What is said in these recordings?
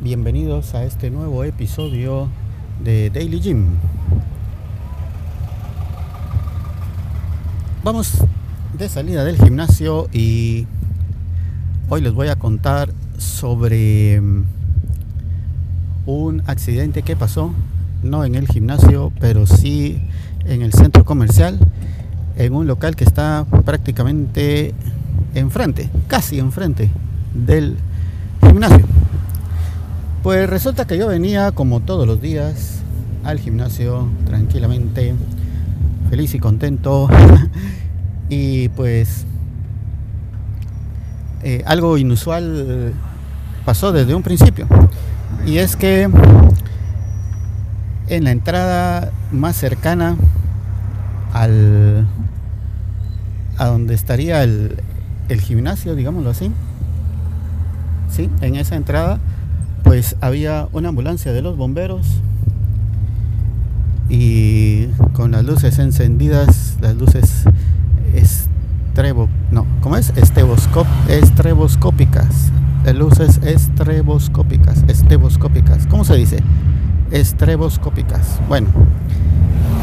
Bienvenidos a este nuevo episodio de Daily Gym. Vamos de salida del gimnasio y hoy les voy a contar sobre mm, un accidente que pasó, no en el gimnasio, pero sí en el centro comercial, en un local que está prácticamente enfrente, casi enfrente del gimnasio. Pues resulta que yo venía como todos los días al gimnasio tranquilamente, feliz y contento. y pues eh, algo inusual pasó desde un principio. Y es que en la entrada más cercana al a donde estaría el, el gimnasio, digámoslo así, ¿sí? en esa entrada, pues había una ambulancia de los bomberos y con las luces encendidas, las luces estrevo, no, ¿cómo es? Esteboscop, estreboscópicas, las luces estreboscópicas, esteboscópicas, ¿cómo se dice? Estreboscópicas. Bueno,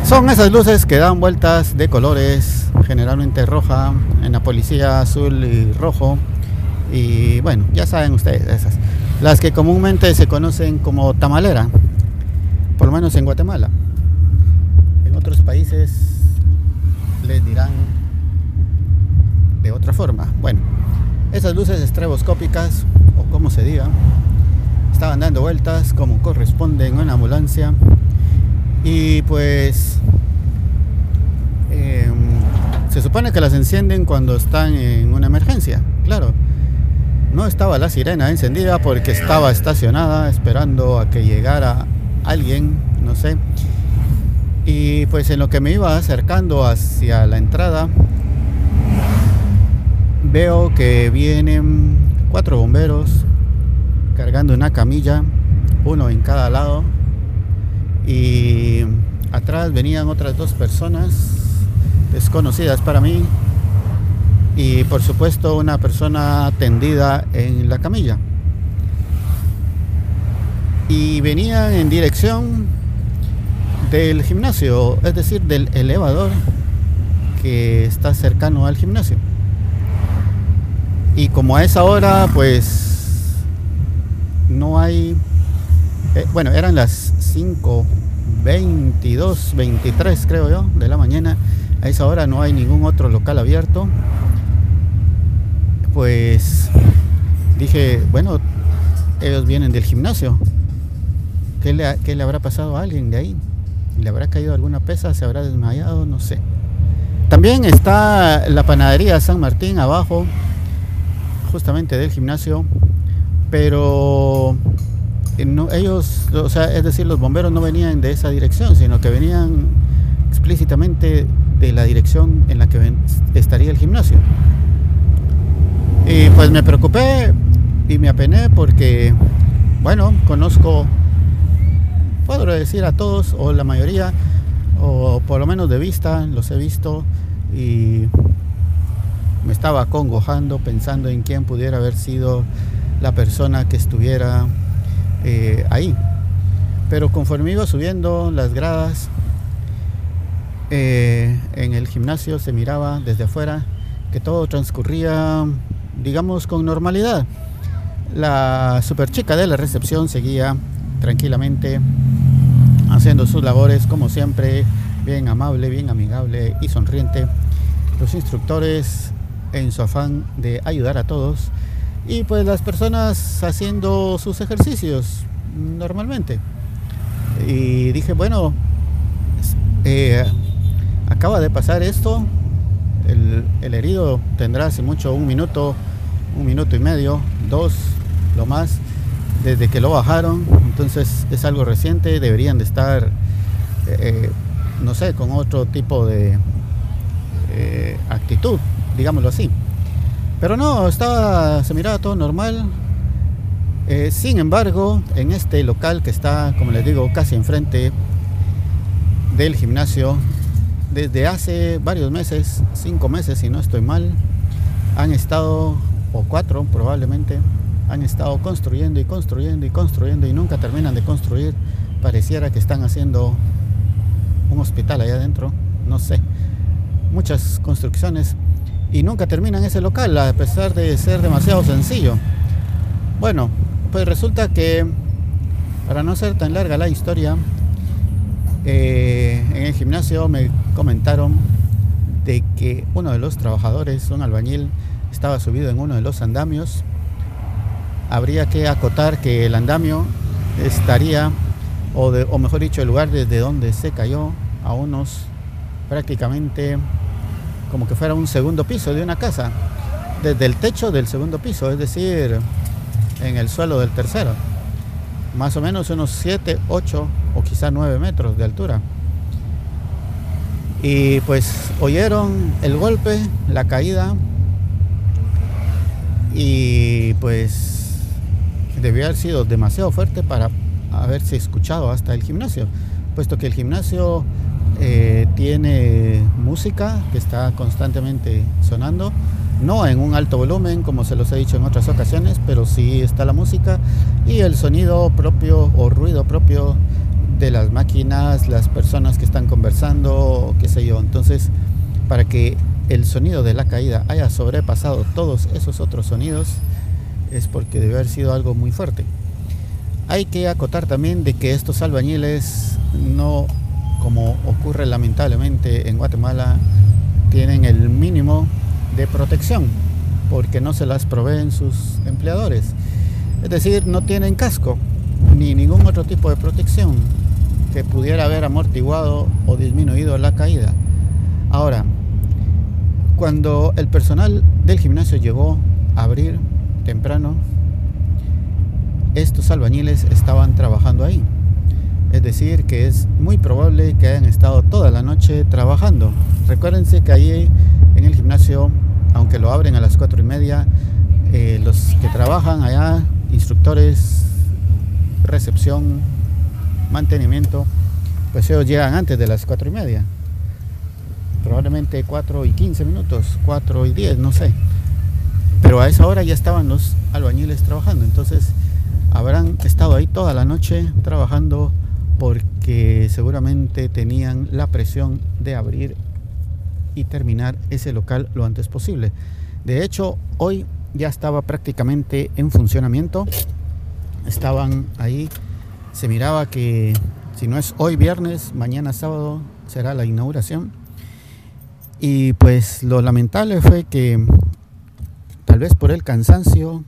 son esas luces que dan vueltas de colores, generalmente roja, en la policía azul y rojo, y bueno, ya saben ustedes esas. Las que comúnmente se conocen como tamalera, por lo menos en Guatemala. En otros países les dirán de otra forma. Bueno, esas luces estreboscópicas, o como se diga, estaban dando vueltas como corresponde en una ambulancia. Y pues em, se supone que las encienden cuando están en una emergencia, claro no estaba la sirena encendida porque estaba estacionada esperando a que llegara alguien, no sé. Y pues en lo que me iba acercando hacia la entrada, veo que vienen cuatro bomberos cargando una camilla, uno en cada lado. Y atrás venían otras dos personas desconocidas para mí, y por supuesto una persona tendida en la camilla. Y venían en dirección del gimnasio, es decir, del elevador que está cercano al gimnasio. Y como a esa hora, pues no hay, eh, bueno, eran las 5, 22, 23 creo yo, de la mañana. A esa hora no hay ningún otro local abierto pues dije, bueno, ellos vienen del gimnasio. ¿Qué le, le, habrá pasado a alguien de ahí? ¿Le habrá caído alguna pesa? ¿Se habrá desmayado? No sé. También está la panadería San Martín abajo, justamente del gimnasio, pero eh, ellos, o sea, es decir, los bomberos no venían de esa dirección, sino que venían explícitamente de la dirección en la que estaría el gimnasio. Y pues me preocupé y me apené porque, bueno, conozco, puedo decir a todos o la mayoría, o por lo menos de vista, los he visto y me estaba acongojando pensando en quién pudiera haber sido la persona que estuviera eh, ahí. Pero conforme iba subiendo las gradas, eh, en el gimnasio se miraba desde afuera que todo transcurría digamos, con normalidad. La super chica de la recepción seguía tranquilamente haciendo sus labores como siempre, bien amable, bien amigable y sonriente. Los instructores en su afán de ayudar a todos y pues las personas haciendo sus ejercicios normalmente. Y dije, bueno, eh, acaba de pasar esto, el, herido tendrá hace mucho un minuto un minuto y medio, dos, lo más, desde que lo bajaron. Entonces es algo reciente, deberían de estar, eh, no sé, con otro tipo de eh, actitud, digámoslo así. Pero no, estaba, se miraba todo normal. Eh, sin embargo, en este local que está, como les digo, casi enfrente del gimnasio, desde hace varios meses, cinco meses si no estoy mal, han estado o cuatro probablemente, han estado construyendo y construyendo y construyendo y nunca terminan de construir. Pareciera que están haciendo un hospital allá adentro, no sé. Muchas construcciones y nunca terminan ese local a pesar de ser demasiado sencillo. Bueno, pues resulta que para no ser tan larga la historia, eh, en el gimnasio me comentaron de que uno de los trabajadores, un albañil, estaba subido en uno de los andamios. Habría que acotar que el andamio estaría, o, o mejor dicho, el lugar desde donde se cayó, a unos prácticamente como que fuera un segundo piso de una casa, desde el techo del segundo piso, es decir, en el suelo del tercero más o menos unos 7, 8 o quizá 9 metros de altura. Y pues oyeron el golpe, la caída y pues debió haber sido demasiado fuerte para haberse escuchado hasta el gimnasio, puesto que el gimnasio eh, tiene música que está constantemente sonando no en un alto volumen como se los he dicho en otras ocasiones, pero sí está la música y el sonido propio o ruido propio de las máquinas, las personas que están conversando, qué sé yo. Entonces, para que el sonido de la caída haya sobrepasado todos esos otros sonidos, es porque debe haber sido algo muy fuerte. Hay que acotar también de que estos albañiles no, como ocurre lamentablemente en Guatemala, tienen el mínimo de protección, porque no se las proveen sus empleadores. Es decir, no tienen casco ni ningún otro tipo de protección que pudiera haber amortiguado o disminuido la caída. Ahora, cuando el personal del gimnasio llegó a abrir temprano, estos albañiles estaban trabajando ahí. Es decir, que es muy probable que hayan estado toda la noche trabajando. Recuérdense que allí en el gimnasio aunque lo abren a las cuatro y media, eh, los que trabajan allá, instructores, recepción, mantenimiento, pues ellos llegan antes de las cuatro y media. Probablemente 4 y 15 minutos, 4 y 10, no sé. Pero a esa hora ya estaban los albañiles trabajando. Entonces habrán estado ahí toda la noche trabajando porque seguramente tenían la presión de abrir y terminar ese local lo antes posible. De hecho, hoy ya estaba prácticamente en funcionamiento. Estaban ahí. Se miraba que si no es hoy viernes, mañana sábado será la inauguración. Y pues lo lamentable fue que tal vez por el cansancio,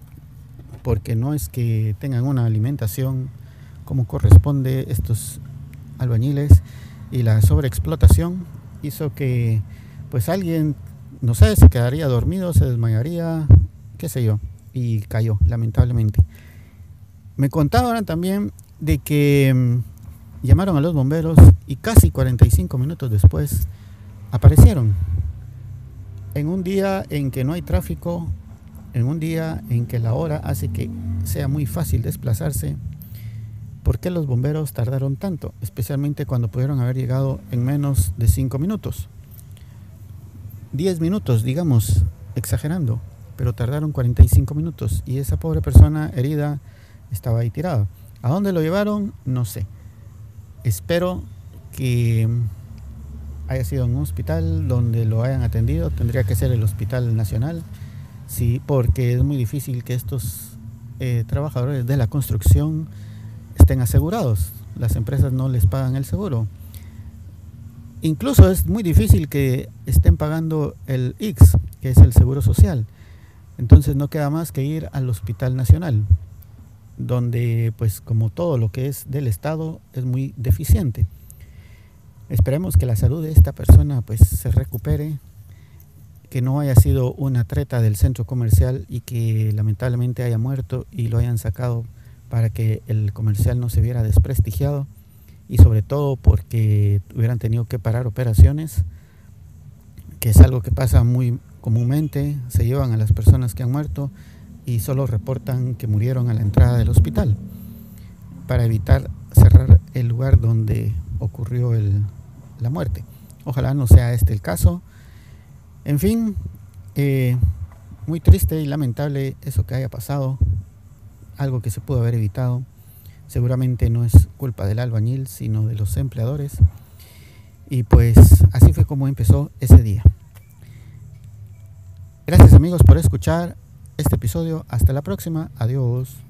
porque no es que tengan una alimentación como corresponde estos albañiles y la sobreexplotación hizo que pues alguien, no sé, se quedaría dormido, se desmayaría, qué sé yo, y cayó, lamentablemente. Me contaban también de que mm, llamaron a los bomberos y casi 45 minutos después aparecieron. En un día en que no hay tráfico, en un día en que la hora hace que sea muy fácil desplazarse, ¿por qué los bomberos tardaron tanto? Especialmente cuando pudieron haber llegado en menos de 5 minutos. 10 minutos, digamos, exagerando, pero tardaron 45 minutos y esa pobre persona herida estaba ahí tirada. ¿A dónde lo llevaron? No sé. Espero que haya sido en un hospital donde lo hayan atendido. Tendría que ser el Hospital Nacional, sí, porque es muy difícil que estos eh, trabajadores de la construcción estén asegurados. Las empresas no les pagan el seguro. Incluso es muy difícil que estén pagando el X, que es el Seguro Social. Entonces no queda más que ir al Hospital Nacional, donde pues como todo lo que es del Estado es muy deficiente. Esperemos que la salud de esta persona pues se recupere, que no haya sido una treta del centro comercial y que lamentablemente haya muerto y lo hayan sacado para que el comercial no se viera desprestigiado y sobre todo porque hubieran tenido que parar operaciones, que es algo que pasa muy comúnmente, se llevan a las personas que han muerto y solo reportan que murieron a la entrada del hospital para evitar cerrar el lugar donde ocurrió la muerte. Ojalá no sea este el caso. En fin, eh, muy triste y lamentable eso que haya pasado algo que se pudo haber evitado. Seguramente no es culpa del albañil, sino de los empleadores. Y pues así fue como empezó ese día. Gracias amigos por escuchar este episodio. Hasta la próxima. Adiós.